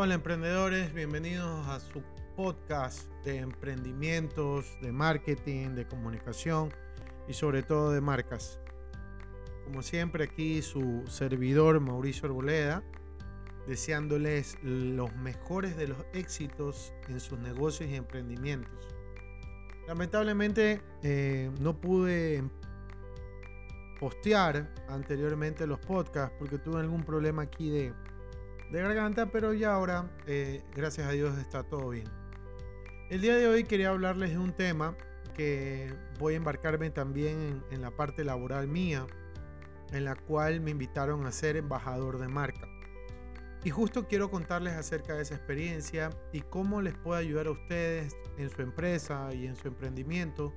Hola emprendedores, bienvenidos a su podcast de emprendimientos, de marketing, de comunicación y sobre todo de marcas. Como siempre aquí su servidor Mauricio Arboleda, deseándoles los mejores de los éxitos en sus negocios y emprendimientos. Lamentablemente eh, no pude postear anteriormente los podcasts porque tuve algún problema aquí de de garganta, pero ya ahora, eh, gracias a Dios, está todo bien. El día de hoy quería hablarles de un tema que voy a embarcarme también en, la parte laboral mía, en la cual me invitaron a ser embajador de marca. Y justo quiero contarles acerca de esa experiencia y cómo les puede ayudar a ustedes en su empresa y en su emprendimiento,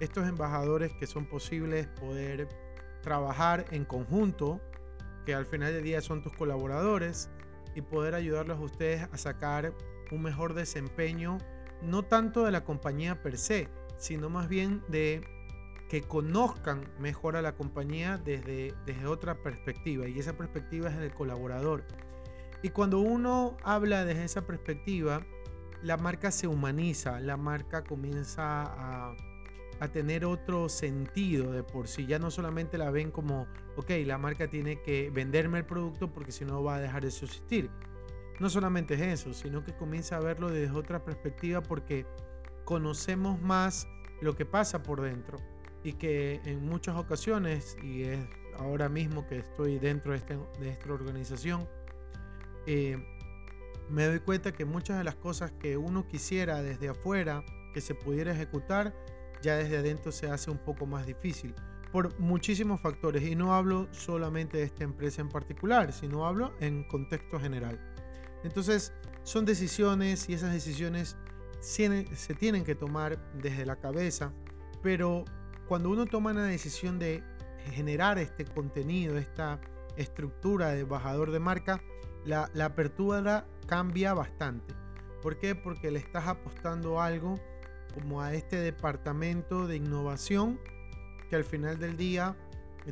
estos embajadores que son posibles poder trabajar en conjunto, que al final del día son tus colaboradores, y poder ayudarlos a ustedes a sacar un mejor desempeño, no tanto de la compañía per se, sino más bien de que conozcan mejor a la compañía desde, desde otra perspectiva y esa perspectiva es el colaborador. Y cuando uno habla desde esa perspectiva, la marca se humaniza, la marca comienza a, a tener otro sentido de por sí. Ya no solamente la ven como, ok, la marca tiene que venderme el producto porque si no va a dejar de subsistir. No solamente es eso, sino que comienza a verlo desde otra perspectiva porque conocemos más lo que pasa por dentro y que en muchas ocasiones, y es ahora mismo que estoy dentro de, este, esta organización, eh, me doy cuenta que muchas de las cosas que uno quisiera desde afuera que se pudiera ejecutar, ya desde adentro se hace un poco más difícil por muchísimos factores y no hablo solamente de esta empresa en particular, sino hablo en contexto general. Entonces, son decisiones y esas decisiones se tienen que tomar desde la cabeza, pero cuando uno toma la decisión de generar este contenido, esta estructura de embajador de marca, la, la apertura cambia bastante. ¿Por qué? Porque le estás apostando algo como a este departamento de innovación que al final del día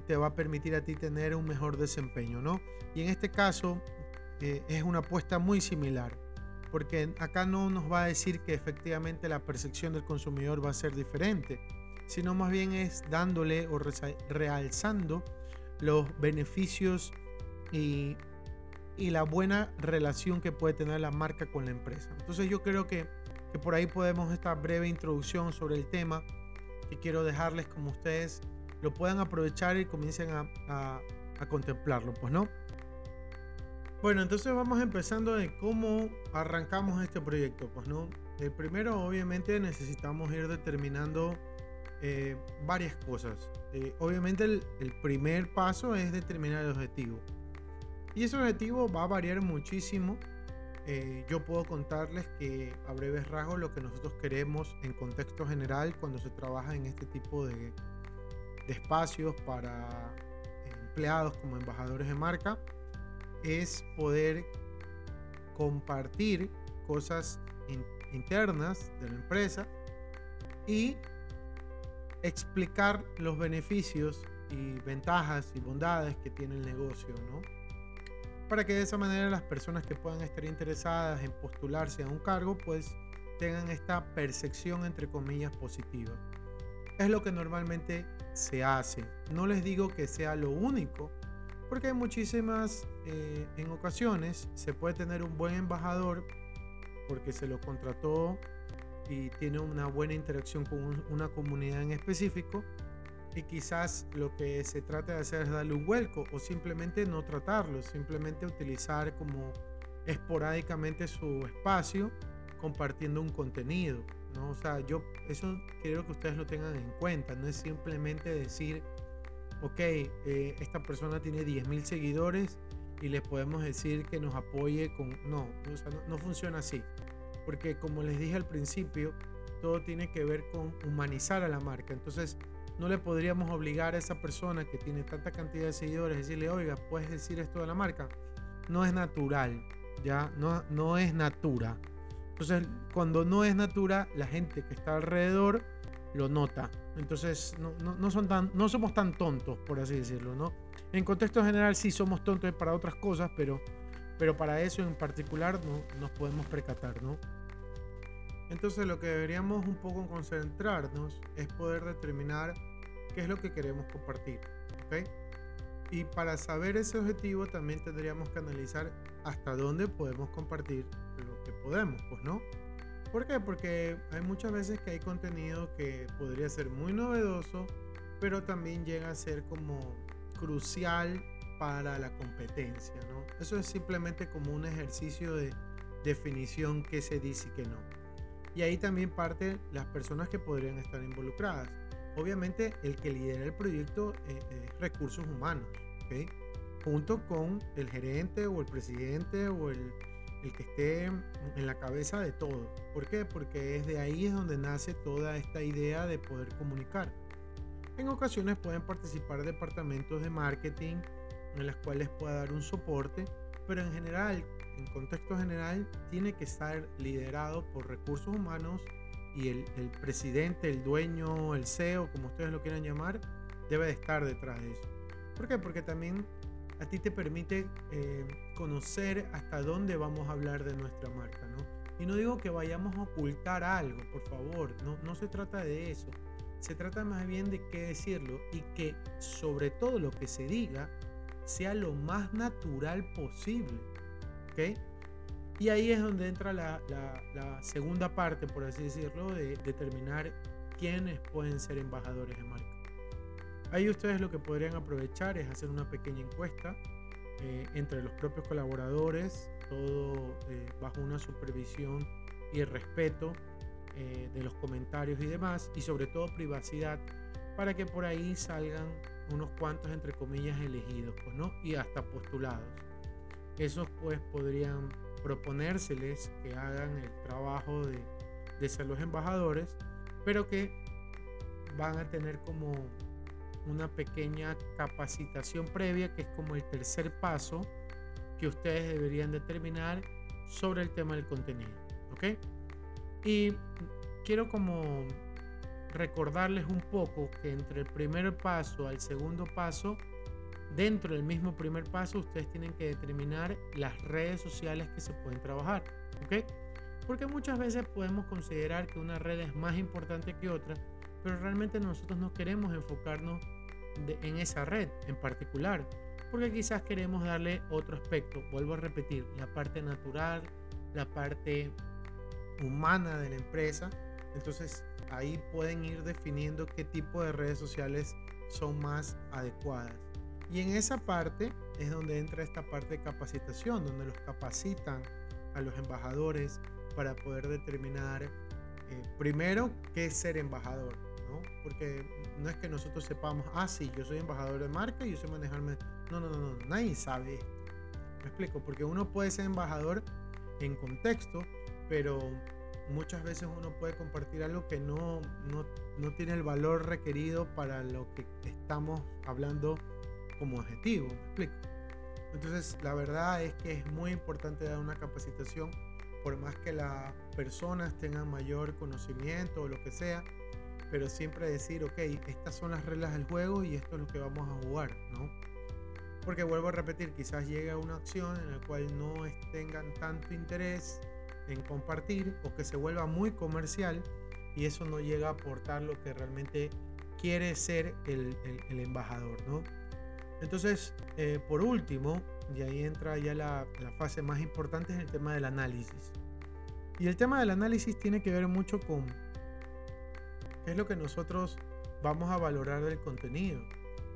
te va a permitir a ti tener un mejor desempeño, ¿no? Y en este caso eh, es una apuesta muy similar, porque acá no nos va a decir que efectivamente la percepción del consumidor va a ser diferente, sino más bien es dándole o realzando los beneficios y, y la buena relación que puede tener la marca con la empresa. Entonces yo creo que que por ahí podemos esta breve introducción sobre el tema que quiero dejarles como ustedes lo puedan aprovechar y comiencen a, contemplarlo, pues no. Bueno, entonces vamos empezando de cómo arrancamos este proyecto, pues no. El primero, obviamente, necesitamos ir determinando eh, varias cosas. Eh, obviamente, el, el primer paso es determinar el objetivo. Y ese objetivo va a variar muchísimo eh, yo puedo contarles que a breves rasgos lo que nosotros queremos en contexto general cuando se trabaja en este tipo de, espacios para empleados como embajadores de marca es poder compartir cosas internas de la empresa y explicar los beneficios y ventajas y bondades que tiene el negocio, ¿no? Para que de esa manera las personas que puedan estar interesadas en postularse a un cargo pues tengan esta percepción entre comillas positiva. Es lo que normalmente se hace. No les digo que sea lo único, porque hay muchísimas, eh, en ocasiones se puede tener un buen embajador porque se lo contrató y tiene una buena interacción con una comunidad en específico y quizás lo que se trata de hacer es darle un vuelco o simplemente no tratarlo, simplemente utilizar como esporádicamente su espacio compartiendo un contenido. ¿no? O sea, yo eso quiero que ustedes lo tengan en cuenta, no es simplemente decir, ok, eh, esta persona tiene 10.000 seguidores y les podemos decir que nos apoye con... No, no, no funciona así. Porque como les dije al principio, todo tiene que ver con humanizar a la marca. Entonces, no le podríamos obligar a esa persona que tiene tanta cantidad de seguidores, decirle, oiga, puedes decir esto de la marca. No es natural, ya, no, no es natura. Entonces, cuando no es natura, la gente que está alrededor lo nota. Entonces, no, no, son tan, no somos tan tontos, por así decirlo, ¿no? En contexto general sí somos tontos para otras cosas, pero, pero para eso en particular no nos podemos percatar, ¿no? Entonces lo que deberíamos un poco concentrarnos es poder determinar qué es lo que queremos compartir. ¿ok? Y para saber ese objetivo también tendríamos que analizar hasta dónde podemos compartir lo que podemos, pues no. ¿Por qué? Porque hay muchas veces que hay contenido que podría ser muy novedoso, pero también llega a ser como crucial para la competencia, ¿no? Eso es simplemente como un ejercicio de definición que se dice y que no. Y ahí también parte las personas que podrían estar involucradas. Obviamente el que lidera el proyecto eh, es recursos humanos, junto con el gerente o el presidente o el, el que esté en la cabeza de todo. ¿Por qué? Porque es de ahí es donde nace toda esta idea de poder comunicar. En ocasiones pueden participar departamentos de marketing en las cuales pueda dar un soporte, pero en general en contexto general, tiene que estar liderado por recursos humanos y el, presidente, el dueño, el CEO, como ustedes lo quieran llamar, debe de estar detrás de eso. ¿Por qué? Porque también a ti te permite eh, conocer hasta dónde vamos a hablar de nuestra marca, ¿no? Y no digo que vayamos a ocultar algo, por favor, no, no se trata de eso. Se trata más bien de qué decirlo y que sobre todo lo que se diga sea lo más natural posible. Y ahí es donde entra la, segunda parte, por así decirlo, de determinar quiénes pueden ser embajadores de marca. Ahí ustedes lo que podrían aprovechar es hacer una pequeña encuesta eh, entre los propios colaboradores, todo eh, bajo una supervisión y el respeto eh, de los comentarios y demás, y sobre todo privacidad, para que por ahí salgan unos cuantos, entre comillas, elegidos, pues, ¿no? Y hasta postulados. Esos pues podrían proponérseles que hagan el trabajo de, de ser los embajadores, pero que van a tener como una pequeña capacitación previa, que es como el tercer paso que ustedes deberían determinar sobre el tema del contenido. ¿Ok? Y quiero como recordarles un poco que entre el primer paso al segundo paso Dentro del mismo primer paso, ustedes tienen que determinar las redes sociales que se pueden trabajar. ¿Ok? Porque muchas veces podemos considerar que una red es más importante que otra, pero realmente nosotros no queremos enfocarnos en esa red en particular, porque quizás queremos darle otro aspecto. Vuelvo a repetir, la parte natural, la parte humana de la empresa. Entonces ahí pueden ir definiendo qué tipo de redes sociales son más adecuadas. Y en esa parte es donde entra esta parte de capacitación, donde los capacitan a los embajadores para poder determinar eh, primero qué es ser embajador, ¿no? Porque no es que nosotros sepamos, ah, sí, yo soy embajador de marca y yo sé manejarme. No, no, no, no, nadie sabe esto. Me explico, porque uno puede ser embajador en contexto, pero muchas veces uno puede compartir algo que no, no, no tiene el valor requerido para lo que estamos hablando como objetivo, ¿me explico? Entonces, la verdad es que es muy importante dar una capacitación, por más que las personas tengan mayor conocimiento o lo que sea, pero siempre decir, ok, estas son las reglas del juego y esto es lo que vamos a jugar, ¿no? Porque vuelvo a repetir, quizás llegue a una acción en la cual no tengan tanto interés en compartir o que se vuelva muy comercial y eso no llega a aportar lo que realmente quiere ser el, el, el embajador, ¿no? Entonces, eh, por último, y ahí entra ya la, fase más importante, es el tema del análisis. Y el tema del análisis tiene que ver mucho con qué es lo que nosotros vamos a valorar del contenido.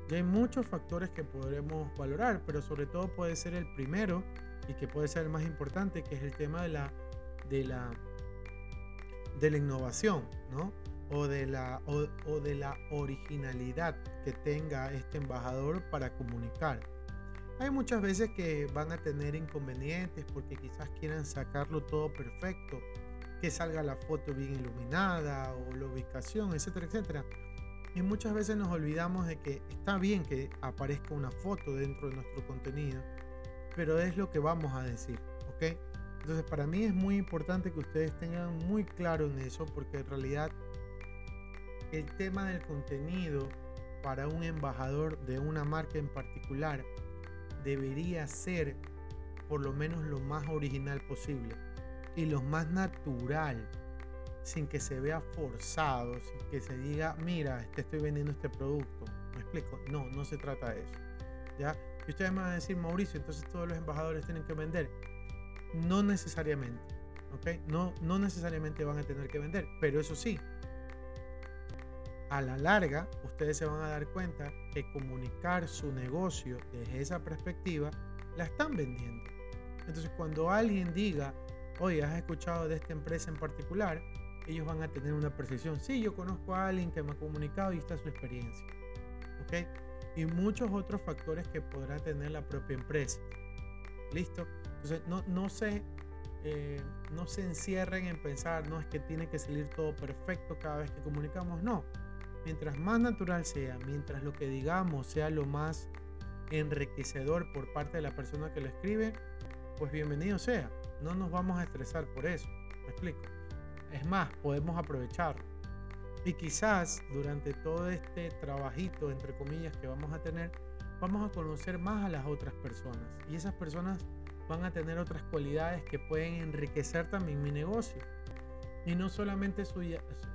Y hay muchos factores que podremos valorar, pero sobre todo puede ser el primero y que puede ser el más importante, que es el tema de la, de la, de la innovación, ¿no? O de la, de la originalidad que tenga este embajador para comunicar. Hay muchas veces que van a tener inconvenientes porque quizás quieran sacarlo todo perfecto, que salga la foto bien iluminada o la ubicación, etcétera, etcétera. Y muchas veces nos olvidamos de que está bien que aparezca una foto dentro de nuestro contenido, pero es lo que vamos a decir, ¿ok? Entonces para mí es muy importante que ustedes tengan muy claro en eso, porque en realidad el tema del contenido para un embajador de una marca en particular debería ser por lo menos lo más original posible y lo más natural sin que se vea forzado, sin que se diga, mira, te estoy vendiendo este producto. ¿Me explico? No, no se trata de eso. ¿Ya? Y ustedes me van a decir, Mauricio, entonces todos los embajadores tienen que vender. No necesariamente. ¿Ok? No, no necesariamente van a tener que vender. Pero eso sí, a la larga, ustedes se van a dar cuenta que comunicar su negocio desde esa perspectiva la están vendiendo. Entonces, cuando alguien diga, oye, has escuchado de esta empresa en particular, ellos van a tener una percepción. Sí, yo conozco a alguien que me ha comunicado y está su experiencia. ¿Ok? Y muchos otros factores que podrá tener la propia empresa. ¿Listo? Entonces, no, no, se, eh, no se encierren en pensar, no es que tiene que salir todo perfecto cada vez que comunicamos. No. Mientras más natural sea, mientras lo que digamos sea lo más enriquecedor por parte de la persona que lo escribe, pues bienvenido sea. No nos vamos a estresar por eso. ¿Me explico? Es más, podemos aprovecharlo. Y quizás durante todo este trabajito, entre comillas, que vamos a tener, vamos a conocer más a las otras personas. Y esas personas van a tener otras cualidades que pueden enriquecer también mi negocio. Y no solamente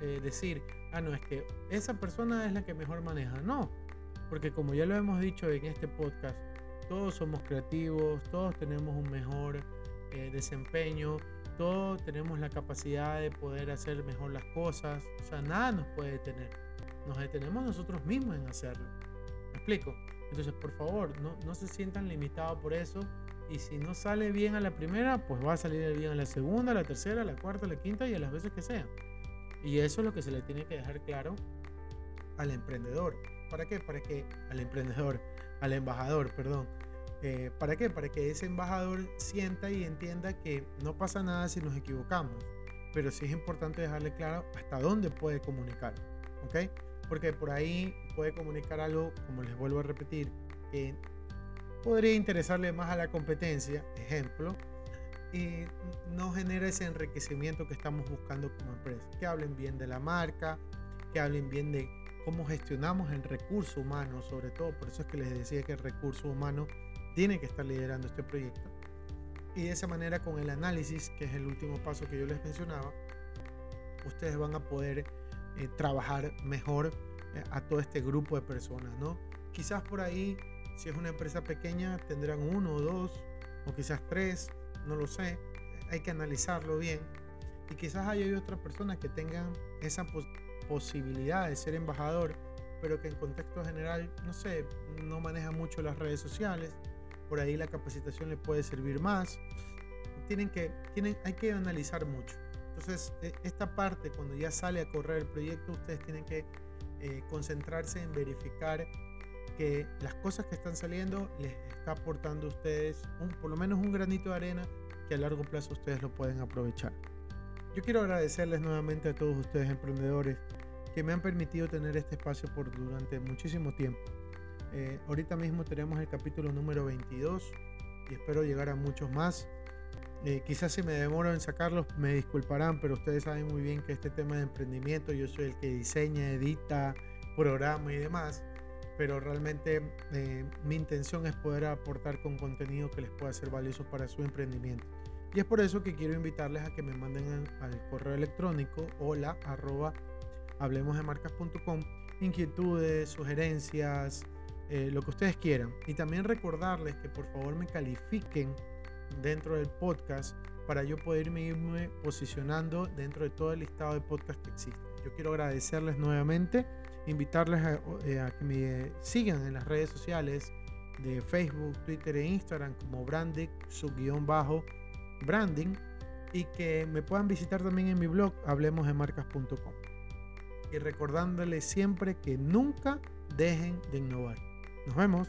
eh, decir, ah, no, es que esa persona es la que mejor maneja. No, porque como ya lo hemos dicho en este podcast, todos somos creativos, todos tenemos un mejor eh, desempeño, todos tenemos la capacidad de poder hacer mejor las cosas. O sea, nada nos puede detener. Nos detenemos nosotros mismos en hacerlo. ¿Me explico? Entonces, por favor, no, no se sientan limitados por eso. Y si no sale bien a la primera, pues va a salir bien a la segunda, la tercera, la cuarta, la quinta y a las veces que sea. Y eso es lo que se le tiene que dejar claro al emprendedor. ¿Para qué? Para que al emprendedor, al embajador, perdón, eh, ¿Para qué? Para que ese embajador sienta y entienda que no pasa nada si nos equivocamos, pero sí es importante dejarle claro hasta dónde puede comunicar, ¿ok? Porque por ahí puede comunicar algo, como les vuelvo a repetir, que podría interesarle más a la competencia, ejemplo, y no genera ese enriquecimiento que estamos buscando como empresa. Que hablen bien de la marca, que hablen bien de cómo gestionamos el recurso humano, sobre todo, por eso es que les decía que el recurso humano tiene que estar liderando este proyecto. Y de esa manera con el análisis, que es el último paso que yo les mencionaba, ustedes van a poder eh, trabajar mejor eh, a todo este grupo de personas, ¿no? Quizás por ahí, si es una empresa pequeña, tendrán uno o dos, o quizás tres, no lo sé, hay que analizarlo bien. Y quizás haya otras personas que tengan esa posibilidad de ser embajador, pero que en contexto general, no sé, no maneja mucho las redes sociales, por ahí la capacitación le puede servir más. Tienen que, tienen, hay que analizar mucho. Entonces, e, esta parte, cuando ya sale a correr el proyecto, ustedes tienen que eh, concentrarse en verificar que las cosas que están saliendo les está aportando a ustedes un, por lo menos un granito de arena que a largo plazo ustedes lo pueden aprovechar. Yo quiero agradecerles nuevamente a todos ustedes emprendedores que me han permitido tener este espacio por durante muchísimo tiempo. Eh, ahorita mismo tenemos el capítulo número 22 y espero llegar a muchos más. Eh, quizás si me demoro en sacarlos me disculparán, pero ustedes saben muy bien que este tema de emprendimiento yo soy el que diseña, edita, programa y demás, pero realmente eh, mi intención es poder aportar con contenido que les pueda ser valioso para su emprendimiento. Y es por eso que quiero invitarles a que me manden al correo electrónico hola arroba hablemosdemarcas.com inquietudes, sugerencias, eh, lo que ustedes quieran. Y también recordarles que por favor me califiquen dentro del podcast para yo poder irme posicionando dentro de todo el listado de podcast que existe. Yo quiero agradecerles nuevamente, invitarles a, eh, que me sigan en las redes sociales de Facebook, Twitter e Instagram como Brandic, su guion bajo branding y que me puedan visitar también en mi blog hablemosdemarcas.com. Y recordándoles siempre que nunca dejen de innovar. Nos vemos.